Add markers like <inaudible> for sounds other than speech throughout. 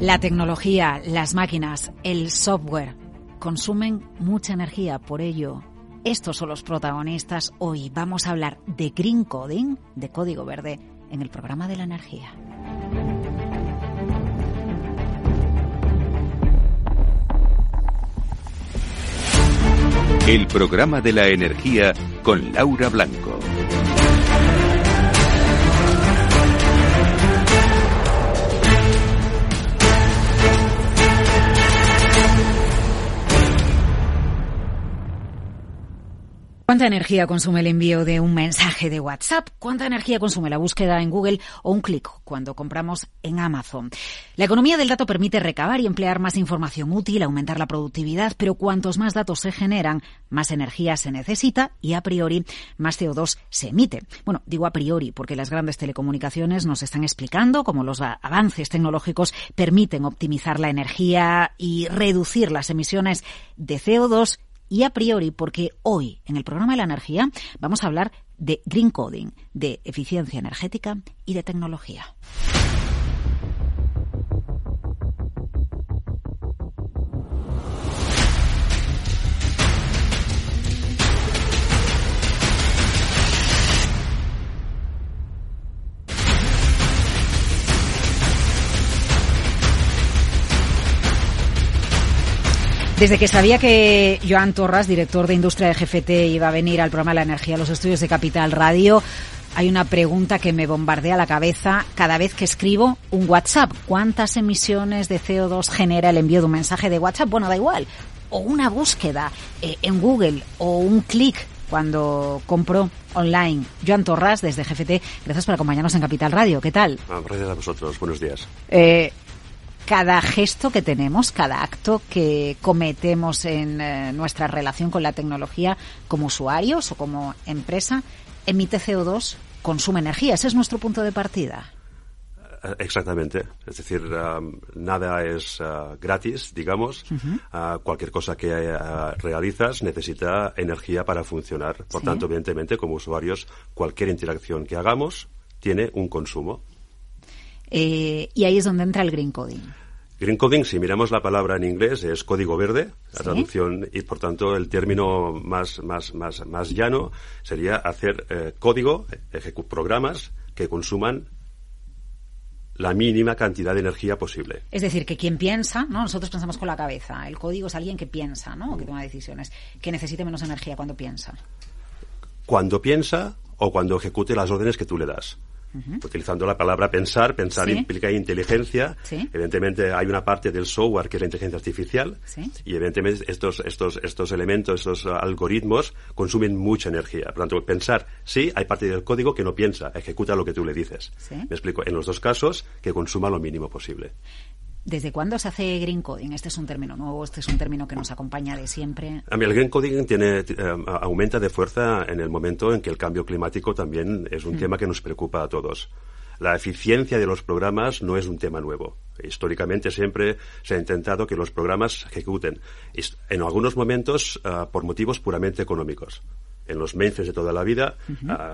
La tecnología, las máquinas, el software consumen mucha energía, por ello estos son los protagonistas. Hoy vamos a hablar de Green Coding, de código verde, en el programa de la energía. El programa de la energía con Laura Blanco. ¿Cuánta energía consume el envío de un mensaje de WhatsApp? ¿Cuánta energía consume la búsqueda en Google o un clic cuando compramos en Amazon? La economía del dato permite recabar y emplear más información útil, aumentar la productividad, pero cuantos más datos se generan, más energía se necesita y a priori más CO2 se emite. Bueno, digo a priori porque las grandes telecomunicaciones nos están explicando cómo los avances tecnológicos permiten optimizar la energía y reducir las emisiones de CO2 y a priori porque hoy en el programa de la energía vamos a hablar de green coding, de eficiencia energética y de tecnología. Desde que sabía que Joan Torras, director de industria de GFT, iba a venir al programa de la energía a los estudios de Capital Radio, hay una pregunta que me bombardea la cabeza cada vez que escribo un WhatsApp. ¿Cuántas emisiones de CO2 genera el envío de un mensaje de WhatsApp? Bueno, da igual. O una búsqueda eh, en Google o un clic cuando compro online. Joan Torras, desde GFT, gracias por acompañarnos en Capital Radio. ¿Qué tal? Ah, gracias a vosotros. Buenos días. Eh, cada gesto que tenemos, cada acto que cometemos en eh, nuestra relación con la tecnología como usuarios o como empresa, emite CO2, consume energía. Ese es nuestro punto de partida. Eh, exactamente. Es decir, um, nada es uh, gratis, digamos. Uh, cualquier cosa que uh, realizas necesita energía para funcionar. Por Sí. tanto, evidentemente, como usuarios, cualquier interacción que hagamos tiene un consumo. Eh, y ahí es donde entra el green coding. Green coding, si miramos la palabra en inglés, es código verde, la Sí. traducción, y por tanto el término más, más, más, más llano sería hacer eh, código, programas que consuman la mínima cantidad de energía posible. Es decir, que quien piensa, ¿no? Nosotros pensamos con la cabeza. El código es alguien que piensa, ¿no? O que toma decisiones. Que necesite menos energía cuando piensa. Cuando piensa o cuando ejecute las órdenes que tú le das. Utilizando la palabra pensar, pensar Sí. implica inteligencia. Sí. Evidentemente hay una parte del software que es la inteligencia artificial Sí. y evidentemente estos, estos, estos elementos, estos algoritmos consumen mucha energía. Por lo tanto, pensar, sí, hay parte del código que no piensa, ejecuta lo que tú le dices. Me explico, en los dos casos, que consuma lo mínimo posible. ¿Desde cuándo se hace green coding? Este es un término nuevo, este es un término que nos acompaña de siempre. A mí el green coding tiene, eh, aumenta de fuerza en el momento en que el cambio climático también es un tema que nos preocupa a todos. La eficiencia de los programas no es un tema nuevo. Históricamente siempre se ha intentado que los programas se ejecuten, en algunos momentos ah, por motivos puramente económicos. En los mainframes de toda la vida,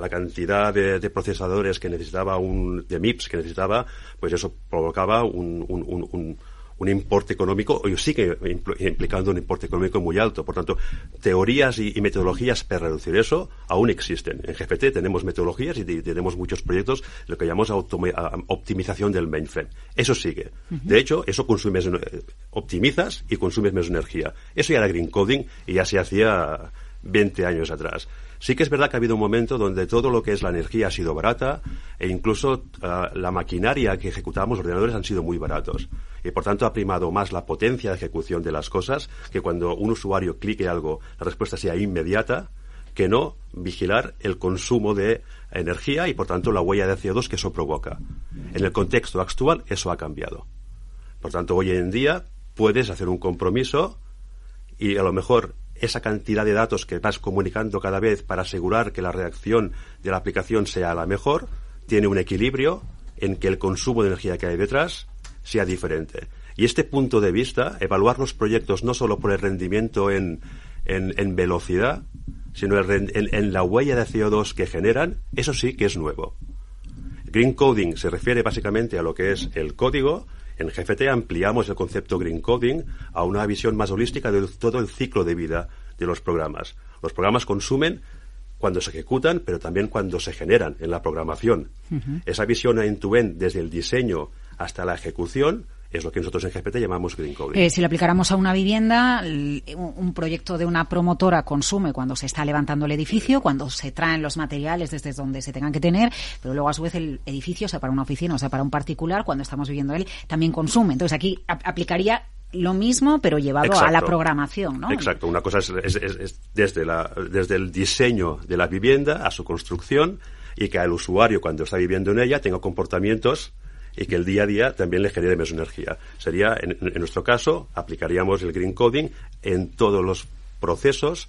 la cantidad de, de procesadores que necesitaba un, de MIPS que necesitaba, pues eso provocaba un, un- un- un- un importe económico, o sigue impl- implicando un importe económico muy alto. Por tanto, teorías y, y metodologías para reducir eso aún existen. En GPT tenemos metodologías y te- tenemos muchos proyectos, lo que llamamos optimización del mainframe. Eso sigue. De hecho, eso consumes, eh, optimizas y consumes menos energía. Eso ya era green coding y ya se hacía 20 años atrás. Sí que es verdad que ha habido un momento donde todo lo que es la energía ha sido barata e incluso ah, la maquinaria que ejecutamos, los ordenadores, han sido muy baratos. Y por tanto ha primado más la potencia de ejecución de las cosas que cuando un usuario clique algo, la respuesta sea inmediata, que no vigilar el consumo de energía y por tanto la huella de CO2 que eso provoca. En el contexto actual eso ha cambiado. Por tanto, hoy en día puedes hacer un compromiso y a lo mejor esa cantidad de datos que vas comunicando cada vez para asegurar que la reacción de la aplicación sea la mejor, tiene un equilibrio en que el consumo de energía que hay detrás sea diferente. Y este punto de vista, evaluar los proyectos no solo por el rendimiento en, en, velocidad, sino en, en la huella de CO2 que generan, eso sí que es nuevo. Green coding se refiere básicamente a lo que es el código En GFT ampliamos el concepto Green Coding a una visión más holística de todo el ciclo de vida de los programas. Los programas consumen cuando se ejecutan, pero también cuando se generan en la programación. Esa visión en tu end desde el diseño hasta la ejecución es lo que nosotros en GPT llamamos green coding. Eh, si lo aplicáramos a una vivienda, un proyecto de una promotora consume cuando se está levantando el edificio, cuando se traen los materiales desde donde se tengan que tener, pero luego a su vez el edificio, sea para una oficina o sea para un particular, cuando estamos viviendo él, también consume. Entonces aquí aplicaría lo mismo, pero llevado a la programación, ¿no? Exacto. Una cosa es, desde, la, desde el diseño de la vivienda a su construcción y que el usuario, cuando está viviendo en ella, tenga comportamientos y que el día a día también le genere menos energía. Sería, en, nuestro caso, aplicaríamos el green coding en todos los procesos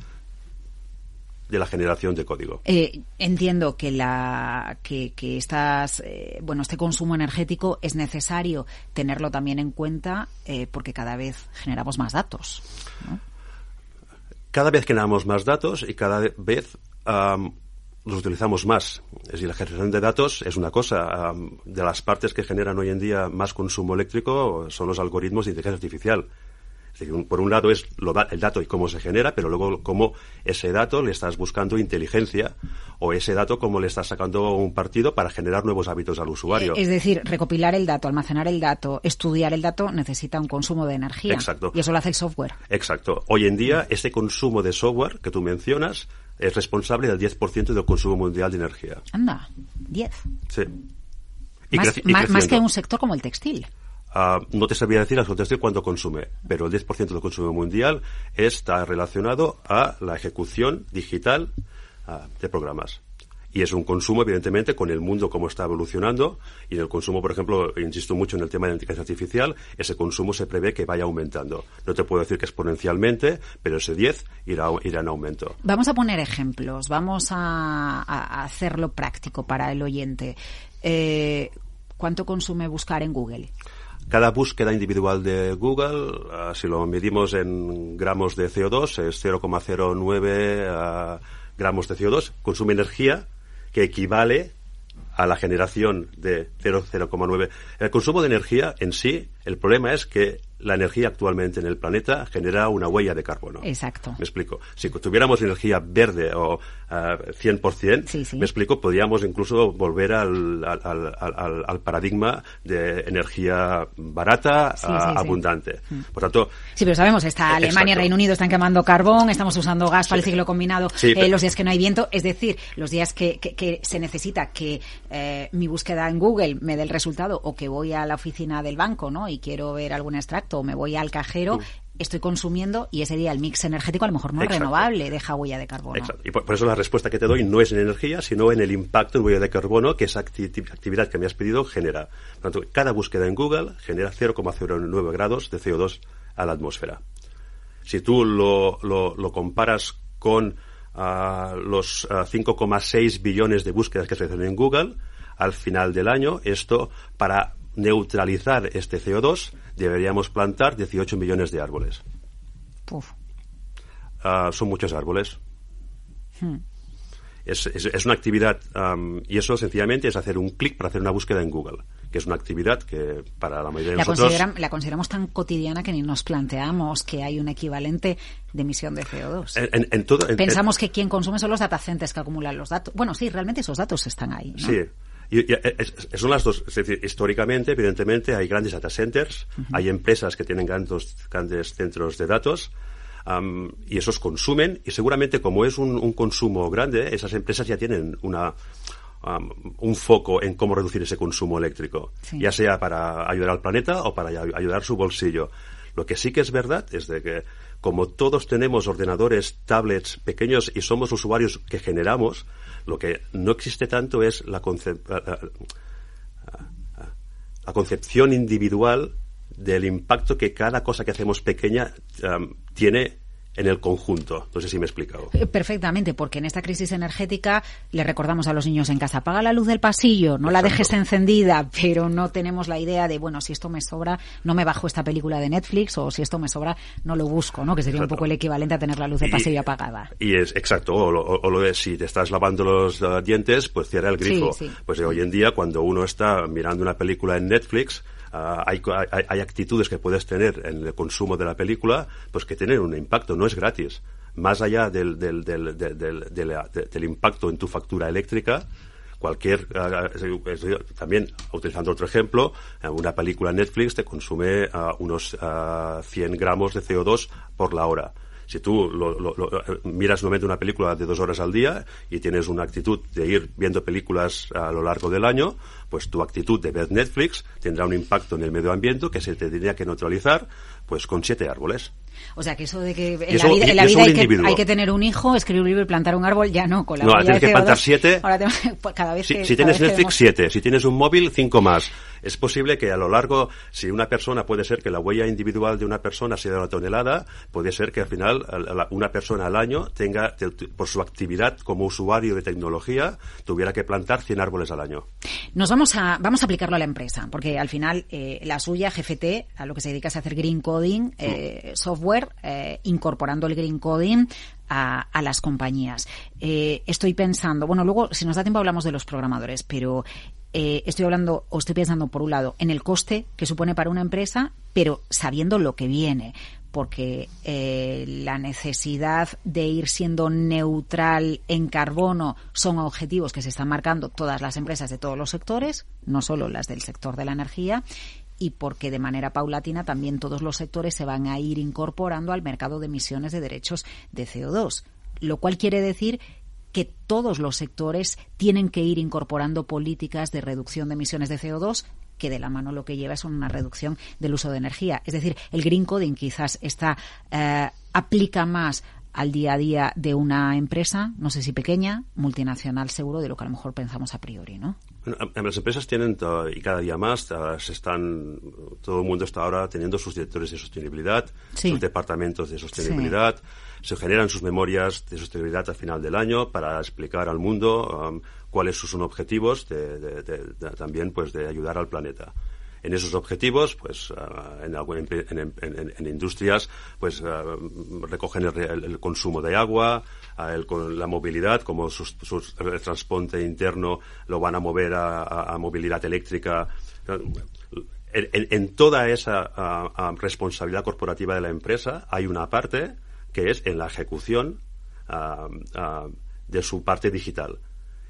de la generación de código. Eh, entiendo que la que, que estas eh, bueno este consumo energético es necesario tenerlo también en cuenta eh, porque cada vez generamos más datos. Cada vez generamos más datos y cada vez los utilizamos más. Es decir, la generación de datos es una cosa. de las partes que generan hoy en día más consumo eléctrico son los algoritmos de inteligencia artificial. Es decir, por un lado es el dato y cómo se genera, pero luego cómo ese dato le estás buscando inteligencia o ese dato cómo le estás sacando un partido para generar nuevos hábitos al usuario. Es decir, recopilar el dato, almacenar el dato, estudiar el dato necesita un consumo de energía. Exacto. Y eso lo hace el software. Exacto. Hoy en día, ese consumo de software que tú mencionas es responsable del 10% del consumo mundial de energía. Anda, 10. Sí. más, que un sector como el textil. Ah, no te sabría decir absolutamente cuánto consume, pero el 10% del consumo mundial está relacionado a la ejecución digital ah, de programas y es un consumo, evidentemente, con el mundo como está evolucionando. Y en el consumo, por ejemplo, insisto mucho en el tema de la inteligencia artificial, ese consumo se prevé que vaya aumentando. No te puedo decir que exponencialmente, pero ese 10 irá, irá en aumento. Vamos a poner ejemplos, vamos a, hacerlo práctico para el oyente. Eh, ¿Cuánto consume buscar en Google? Cada búsqueda individual de Google, ah, si lo medimos en gramos de CO2, es 0,09 ah, gramos de CO2, consume energía que equivale a la generación de 0,9. El consumo de energía en sí, el problema es que la energía actualmente en el planeta genera una huella de carbono. Exacto. Me explico. Si tuviéramos energía verde o uh, ah, 100%, me explico, podríamos incluso volver al, al, al, paradigma de energía barata, abundante. Mm. Por tanto... Sí, pero sabemos, está eh, Alemania, Reino Unido están quemando carbón, estamos usando gas para el ciclo combinado eh, los días que no hay viento, es decir, los días que, que, se necesita que eh, mi búsqueda en Google me dé el resultado o que voy a la oficina del banco ¿no? y quiero ver algún extracto o me voy al cajero, estoy consumiendo y ese día el mix energético a lo mejor no es renovable, deja huella de carbono. Y por, eso la respuesta que te doy no es en energía, sino en el impacto en huella de carbono que esa actividad que me has pedido genera. Por tanto, cada búsqueda en Google genera 0,09 grados de CO2 a la atmósfera. Si tú lo, lo, comparas con ah, los 5,6 ah, billones de búsquedas que se hacen en Google, al final del año, esto para neutralizar este CO2 deberíamos plantar 18 millones de árboles. Ah, son muchos árboles. Hmm. Es, una actividad, y eso sencillamente es hacer un clic para hacer una búsqueda en Google, que es una actividad que para la mayoría de la nosotros... la consideramos tan cotidiana que ni nos planteamos que hay un equivalente de emisión de CO2. Pensamos que quien consume son los datacentes que acumulan los datos. Bueno, sí, realmente esos datos están ahí. Sí, y, son las dos. Es decir, históricamente, evidentemente, hay grandes data centers, hay empresas que tienen grandes, grandes centros de datos, y esos consumen, y seguramente como es un, consumo grande, esas empresas ya tienen una, un foco en cómo reducir ese consumo eléctrico, ya sea para ayudar al planeta o para ayudar su bolsillo. Lo que sí que es verdad es de que como todos tenemos ordenadores, tablets pequeños y somos usuarios que generamos, lo que no existe tanto es la, la concepción individual del impacto que cada cosa que hacemos pequeña tiene en el conjunto. No sé si me he explicado. Eh, perfectamente, porque en esta crisis energética le recordamos a los niños en casa, apaga la luz del pasillo, no la dejes encendida, <laughs> pero no tenemos la idea de, bueno, si esto me sobra, no me bajo esta película de Netflix o si esto me sobra, no lo busco, ¿no? Que sería un poco el equivalente a tener la luz del pasillo apagada. Y es exacto, o lo, de si te estás lavando los dientes, pues cierra el grifo. Pues hoy en día, cuando uno está mirando una película en Netflix, Ah, hay, hay, actitudes que puedes tener en el consumo de la película, pues que tienen un impacto, no es gratis. Más allá del, del, del, del impacto en tu factura eléctrica, cualquier ah, ah, también utilizando otro ejemplo una película Netflix te consume unos 100 gramos de CO2 por la hora si tú lo, miras nuevamente una película de dos horas al día y tienes una actitud de ir viendo películas a lo largo del año, pues tu actitud de ver Netflix tendrá un impacto en el medio ambiente que se tendría que neutralizar pues con siete árboles. O sea, que eso de que en la vida, en la vida hay, que, hay, que, tener un hijo, escribir un libro y plantar un árbol, ya no. Con la no, tienes que plantar siete. Ahora pues, <laughs> cada vez si, tienes Netflix, siete. Si tienes un móvil, cinco más. Es posible que a lo largo, si una persona puede ser que la huella individual de una persona sea de una tonelada, puede ser que al final una persona al año tenga, por su actividad como usuario de tecnología, tuviera que plantar 100 árboles al año. Nos vamos a, vamos a aplicarlo a la empresa, porque al final eh, la suya, GFT, a lo que se dedica es a hacer green coding, eh, software, eh, incorporando el green coding a, las compañías. estoy pensando, bueno, luego, si nos da tiempo, hablamos de los programadores, pero estoy hablando o estoy pensando, por un lado, en el coste que supone para una empresa, pero sabiendo lo que viene porque la necesidad de ir siendo neutral en carbono son objetivos que se están marcando todas las empresas de todos los sectores, no solo las del sector de la energía, y porque de manera paulatina también todos los sectores se van a ir incorporando al mercado de emisiones de derechos de CO2, lo cual quiere decir que todos los sectores tienen que ir incorporando políticas de reducción de emisiones de CO2 que de la mano lo que lleva es una reducción del uso de energía. Es decir, el green coding quizás está eh, aplica más al día a día de una empresa, no sé si pequeña, multinacional seguro, de lo que a lo mejor pensamos a priori, ¿no? Las empresas tienen, y cada día más, se están, todo el mundo está ahora teniendo sus directores de sostenibilidad, sus departamentos de sostenibilidad, se generan sus memorias de sostenibilidad al final del año para explicar al mundo um, cuáles son sus objetivos también pues de ayudar al planeta en esos objetivos, pues ah, en, en, industrias, pues ah, recogen el, consumo de agua, ah, la movilidad, como el transporte interno lo van a mover a, movilidad eléctrica. En, toda esa responsabilidad corporativa de la empresa hay una parte que es en la ejecución de su parte digital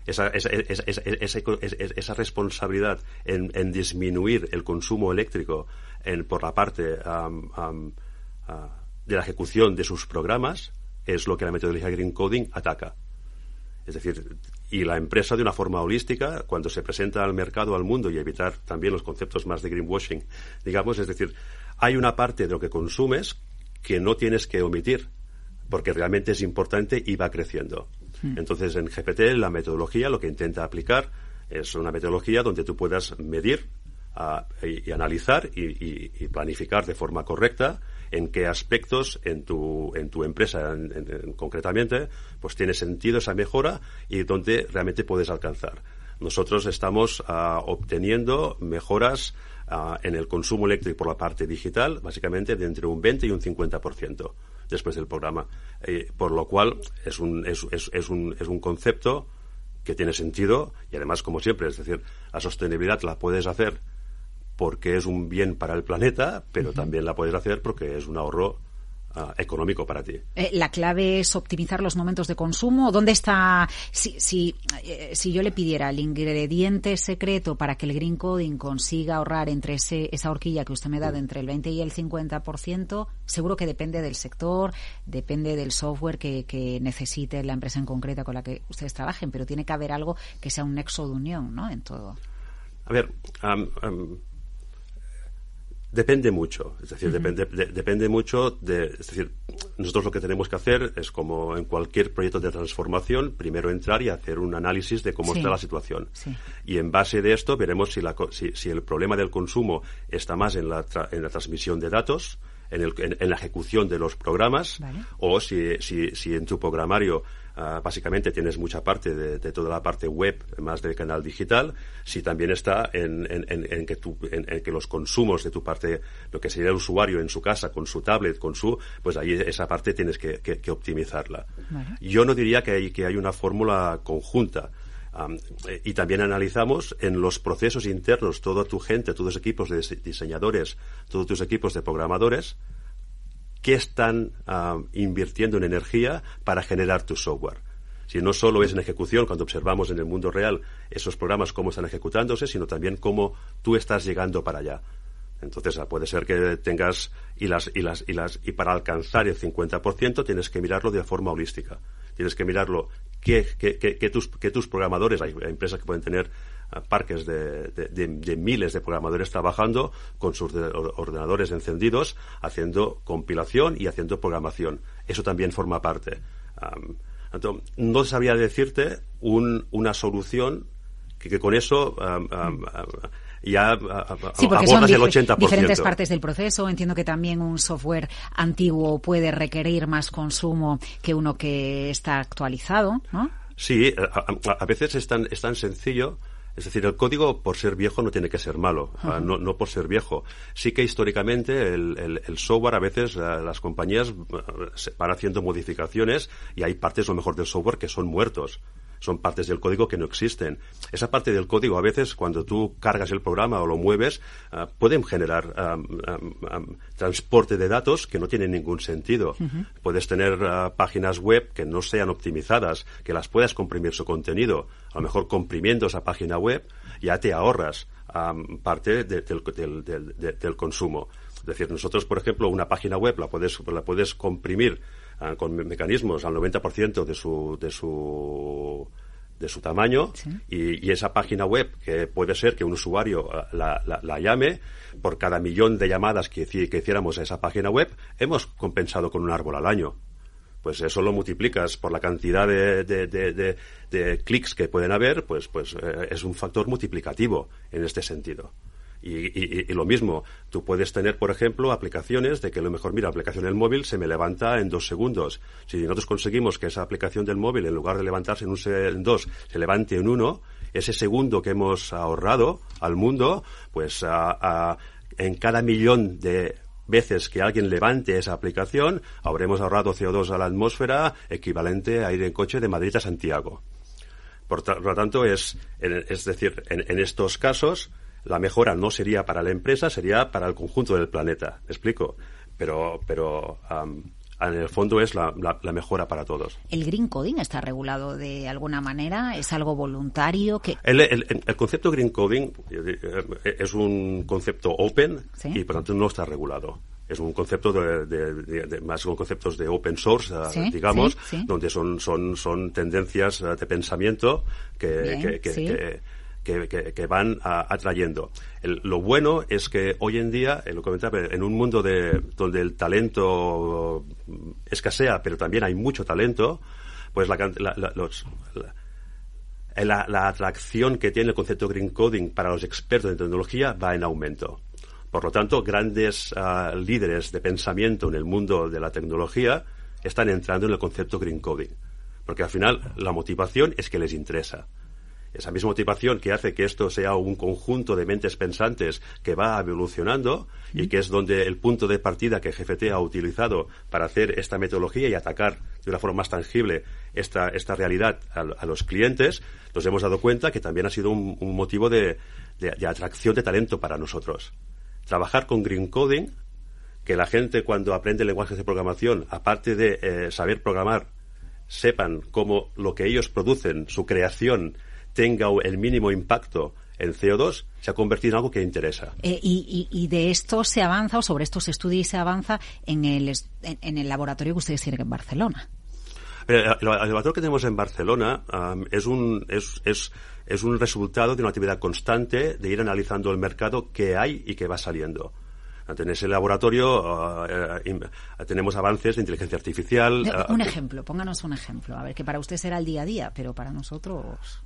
esa, esa, esa, responsabilidad en, disminuir el consumo eléctrico en, por la parte de la ejecución de sus programas es lo que la metodología Green Coding ataca. Es decir, y la empresa de una forma holística, cuando se presenta al mercado, al mundo, y evitar también los conceptos más de greenwashing, digamos, es decir, hay una parte de lo que consumes que no tienes que omitir, porque realmente es importante y va creciendo. Hmm. Entonces, en GPT la metodología lo que intenta aplicar es una metodología donde tú puedas medir ah, y, analizar y, planificar de forma correcta en qué aspectos en tu, en tu empresa concretamente pues tiene sentido esa mejora y dónde realmente puedes alcanzar. Nosotros estamos ah, obteniendo mejoras ah, en el consumo eléctrico por la parte digital, básicamente de entre un 20 y un 50% después del programa. Eh, por lo cual es un, es, es, un, es un concepto que tiene sentido y además, como siempre, es decir, la sostenibilidad la puedes hacer porque es un bien para el planeta, pero también la puedes hacer porque es un ahorro Ah, económico para ti. Eh, la clave es optimizar los momentos de consumo. ¿Dónde está, si, si, eh, si yo le pidiera el ingrediente secreto para que el Green Coding consiga ahorrar entre ese, esa horquilla que usted me da de entre el 20 y el 50%, seguro que depende del sector, depende del software que, que necesite la empresa en concreta con la que ustedes trabajen, pero tiene que haber algo que sea un nexo de unión, ¿no? En todo. A ver, Depende mucho, es decir, depende, depende mucho de, es decir, nosotros lo que tenemos que hacer es como en cualquier proyecto de transformación, primero entrar y hacer un análisis de cómo está la situación. Y en base de esto veremos si, la, si, si, el problema del consumo está más en la, en la transmisión de datos, en, el, en, la ejecución de los programas o si, si, si en tu programario Ah, básicamente tienes mucha parte de, toda la parte web, más del canal digital, si también está en, que, tu, en, que los consumos de tu parte, lo que sería el usuario en su casa, con su tablet, con su, pues ahí esa parte tienes que, optimizarla. Yo no diría que hay, que hay una fórmula conjunta. y también analizamos en los procesos internos toda tu gente, todos los equipos de diseñadores, todos tus equipos de programadores, qué están ah, invirtiendo en energía para generar tu software. Si no solo es en ejecución, cuando observamos en el mundo real esos programas cómo están ejecutándose, sino también cómo tú estás llegando para allá. Entonces, ah, puede ser que tengas y las y las y las y para alcanzar el 50% tienes que mirarlo de forma holística. Tienes que mirarlo que, tus, que tus programadores, hay empresas que pueden tener parques de, miles de programadores trabajando con sus ordenadores encendidos, haciendo compilación y haciendo programación. Eso también forma parte. no sabría decirte una solución que, con eso ya sí, porque son el 80%. diferentes partes del proceso. Entiendo que también un software antiguo puede requerir más consumo que uno que está actualizado, ¿no? Sí, a, veces es tan, es tan sencillo es decir, el código por ser viejo no tiene que ser malo, no, no, por ser viejo. Sí que históricamente el, el, software a veces eh, las compañías eh, van haciendo modificaciones y hay partes lo mejor del software que son muertos son partes del código que no existen. Esa parte del código a veces cuando tú cargas el programa o lo mueves ah, pueden generar transporte de datos que no tienen ningún sentido. Puedes tener ah, páginas web que no sean optimizadas, que las puedas comprimir su contenido. A lo mejor comprimiendo esa página web ya te ahorras parte del, consumo. Es decir, nosotros, por ejemplo, una página web la puedes, la puedes comprimir con mecanismos al 90% de su, de su, de su tamaño y, esa página web que puede ser que un usuario ah, la, la, llame por cada millón de llamadas que, que hiciéramos a esa página web hemos compensado con un árbol al año pues eso lo multiplicas por la cantidad de, de, de, de clics que pueden haber, pues, pues eh, es un factor multiplicativo en este sentido. Y, lo mismo, tú puedes tener, por ejemplo, aplicaciones de que a lo mejor, mira, aplicación del móvil se me levanta en dos segundos. Si nosotros conseguimos que esa aplicación del móvil, en lugar de levantarse en, un, en dos, se levante en uno, ese segundo que hemos ahorrado al mundo, pues en cada millón de veces que alguien levante esa aplicación, habremos ahorrado CO2 a la atmósfera equivalente a ir en coche de Madrid a Santiago. Por, lo tanto, es, es decir, en estos casos, la mejora no sería para la empresa, sería para el conjunto del planeta. ¿Me explico? Pero, pero en el fondo es la, mejora para todos. ¿El green coding está regulado de alguna manera? ¿Es algo voluntario? que el, concepto green coding eh, es un concepto open y por tanto no está regulado es un concepto de, más con conceptos de open source, eh, digamos, donde son, son, son tendencias eh, de pensamiento que, que, que, van atrayendo. lo bueno es que hoy en día, eh, lo comentaba, en un mundo de, donde el talento escasea, pero también hay mucho talento, pues la, la, atracción que tiene el concepto green coding para los expertos en tecnología va en aumento. Por lo tanto, grandes ah, líderes de pensamiento en el mundo de la tecnología están entrando en el concepto green coding. Porque al final la motivación es que les interesa esa misma motivación que hace que esto sea un conjunto de mentes pensantes que va evolucionando y que es donde el punto de partida que GFT ha utilizado para hacer esta metodología y atacar de una forma más tangible esta, esta realidad a, los clientes, nos hemos dado cuenta que también ha sido un, motivo de, atracción de talento para nosotros. Trabajar con Green Coding, que la gente cuando aprende lenguajes de programación, aparte de eh, saber programar, sepan cómo lo que ellos producen, su creación, tenga el mínimo impacto en CO2 se ha convertido en algo que interesa. Eh, y, de esto se avanza, o sobre estos estudios se avanza en el, en, el laboratorio que ustedes tienen en Barcelona. El, laboratorio que tenemos en Barcelona es, un, es, es, es un resultado de una actividad constante de ir analizando el mercado que hay y que va saliendo. En ese laboratorio eh, tenemos avances de inteligencia artificial. un ejemplo, pónganos un ejemplo. A ver, que para usted será el día a día, pero para nosotros.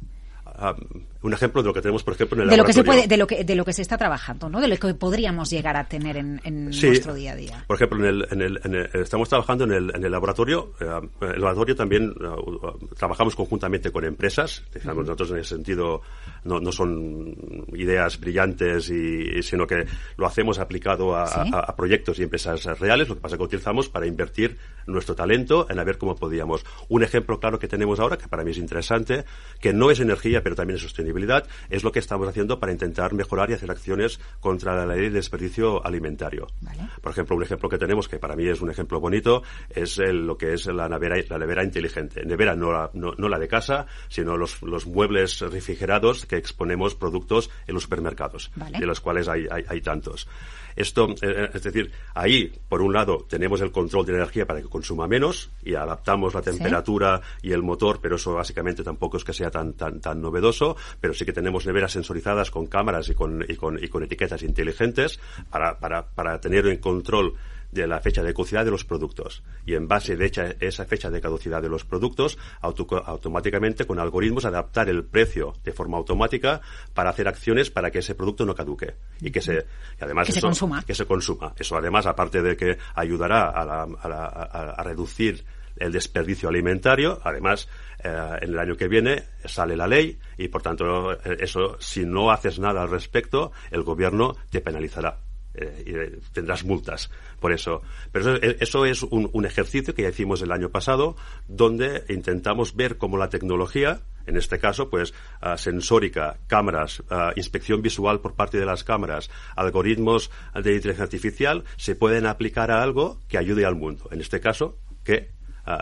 Un ejemplo de lo que tenemos, por ejemplo, en el de lo que se laboratorio. puede, de lo que de lo que se está trabajando, ¿no? De lo que podríamos llegar a tener en, en Sí. nuestro día a día. Por ejemplo, en el, en el- en el- estamos trabajando en el, en el laboratorio. eh, el laboratorio también eh, uh, trabajamos conjuntamente con empresas. Digamos, Nosotros en ese sentido no, no son ideas brillantes, y, sino que lo hacemos aplicado a, Sí. a- a proyectos y empresas reales. Lo que pasa es que utilizamos para invertir nuestro talento en a ver cómo podíamos. Un ejemplo claro que tenemos ahora, que para mí es interesante, que no es energía, pero también es sostenibilidad, es lo que estamos haciendo para intentar mejorar y hacer acciones contra la ley de desperdicio alimentario. Vale. Por ejemplo, un ejemplo que tenemos, que para mí es un ejemplo bonito, es el- lo que es la nevera, la nevera inteligente. Nevera no la, no, no la de casa, sino los, los muebles refrigerados que exponemos productos en los supermercados, Vale. de los cuales hay, hay, hay tantos. Esto, eh, es decir, ahí, por un lado, tenemos el control de energía para que consuma menos y adaptamos la temperatura y el motor, pero eso básicamente tampoco es que sea tan, tan, tan novedoso, pero sí que tenemos neveras sensorizadas con cámaras y con, y con, y con etiquetas inteligentes para, para, para tener en control de la fecha de caducidad de los productos. Y en base de hecha- esa fecha de caducidad de los productos, auto- automáticamente con algoritmos adaptar el precio de forma automática para hacer acciones para que ese producto no caduque y que se, y además Que se eso- consuma. que se consuma. Eso además, aparte de que ayudará a, la- a la- a- a reducir el desperdicio alimentario, además, eh, en el año que viene sale la ley y, por tanto, eso, si no haces nada al respecto, el gobierno te penalizará. eh, y eh, tendrás multas por eso. Pero eso, es un, ejercicio que ya hicimos el año pasado, donde intentamos ver cómo la tecnología, en este caso, pues, ah, sensórica, cámaras, ah, inspección visual por parte de las cámaras, algoritmos de inteligencia artificial, se pueden aplicar a algo que ayude al mundo. En este caso, que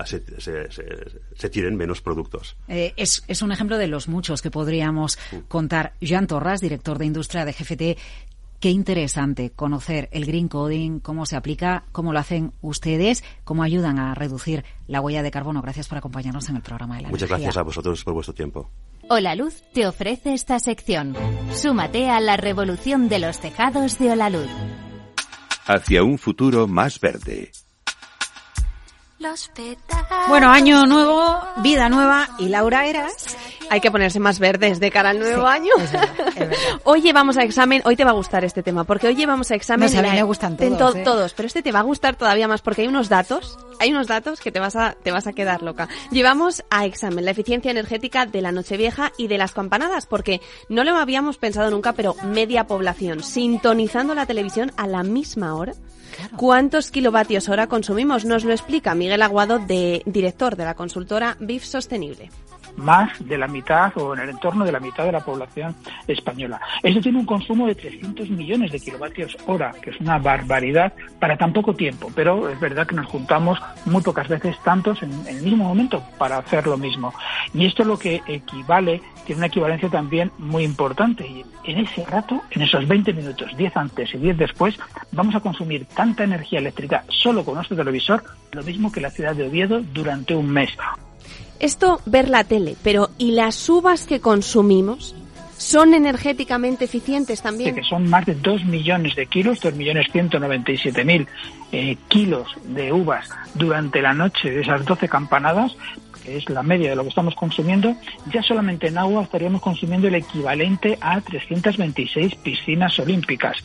se, se- se- se tiren menos productos. Eh, es, es un ejemplo de los muchos que podríamos contar. Joan Torras, director de industria de GFT. Qué interesante conocer el green coding, cómo se aplica, cómo lo hacen ustedes, cómo ayudan a reducir la huella de carbono. Gracias por acompañarnos en el programa de la Muchas energía. gracias a vosotros por vuestro tiempo. Hola Luz te ofrece esta sección. Súmate a la revolución de los tejados de Holaluz. Hacia un futuro más verde. Bueno, año nuevo, vida nueva y Laura Eras. Hay que ponerse más verdes de cara al nuevo Sí, año. es verdad, es verdad. <laughs> hoy llevamos a examen, hoy te va a gustar este tema, porque hoy llevamos a examen... No a mí me gustan todos, to- ¿eh? todos, pero este te va a gustar todavía más porque hay unos datos, hay unos datos que te vas a, te vas a quedar loca. Llevamos a examen la eficiencia energética de la Nochevieja y de las campanadas, porque no lo habíamos pensado nunca, pero media población sintonizando la televisión a la misma hora. ¿Cuántos kilovatios hora consumimos? Nos lo explica Miguel Aguado, de, director de la consultora BIF Sostenible. Más de la mitad o en el entorno de la mitad de la población española. Eso tiene un consumo de 300 millones de kilovatios hora, que es una barbaridad para tan poco tiempo, pero es verdad que nos juntamos muy pocas veces tantos en, el mismo momento para hacer lo mismo. Y esto es lo que equivale, tiene una equivalencia también muy importante. Y en ese rato, en esos 20 minutos, 10 antes y 10 después, vamos a consumir tanta energía eléctrica solo con nuestro televisor, lo mismo que la ciudad de Oviedo durante un mes. Esto ver la tele, pero ¿y las uvas que consumimos? ¿Son energéticamente eficientes también? que son más de 2 millones de kilos, 2 millones 197 mil eh, kilos de uvas durante la noche de esas 12 campanadas, que es la media de lo que estamos consumiendo, ya solamente en agua estaríamos consumiendo el equivalente a 326 piscinas olímpicas.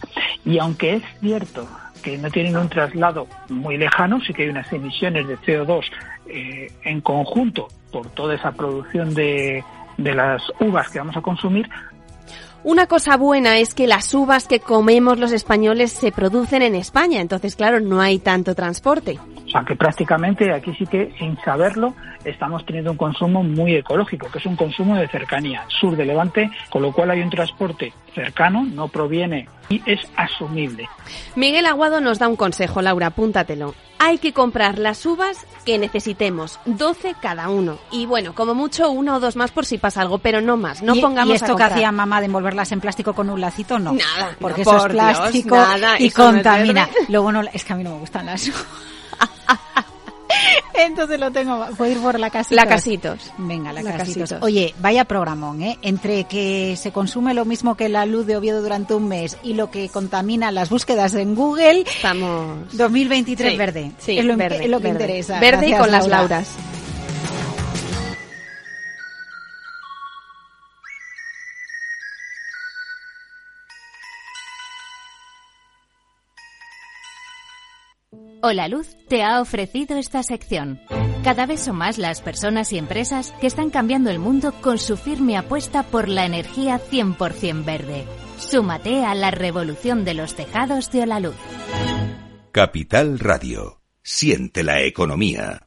Y aunque es cierto que no tienen un traslado muy lejano, sí que hay unas emisiones de CO2 eh, en conjunto por toda esa producción de, de las uvas que vamos a consumir, Una cosa buena es que las uvas que comemos los españoles se producen en España, entonces claro, no hay tanto transporte. O sea que prácticamente aquí sí que sin saberlo estamos teniendo un consumo muy ecológico, que es un consumo de cercanía, sur de Levante, con lo cual hay un transporte cercano, no proviene y es asumible. Miguel Aguado nos da un consejo, Laura, apúntatelo. Hay que comprar las uvas que necesitemos, 12 cada uno. Y bueno, como mucho una o dos más por si pasa algo, pero no más, no ¿Y, pongamos y a esto que comprar. hacía mamá de envolverlas en plástico con un lacito? No. Nada, Porque no, eso es Dios, plástico nada, y eso no es contamina. Luego no, es que a mí no me gustan las Entonces lo tengo, puedo ir por la casita. La casitos. Venga, la, La casitos. Casitos. Oye, vaya programón, ¿eh? Entre que se consume lo mismo que la luz de Oviedo durante un mes y lo que contamina las búsquedas en Google, Estamos... 2023 Sí, verde. sí, es lo, verde, es lo que verde. interesa. Verde y con las Laura. lauras. Hola Luz te ha ofrecido esta sección. Cada vez son más las personas y empresas que están cambiando el mundo con su firme apuesta por la energía 100% verde. Súmate a la revolución de los tejados de Hola Luz. Capital Radio. Siente la economía.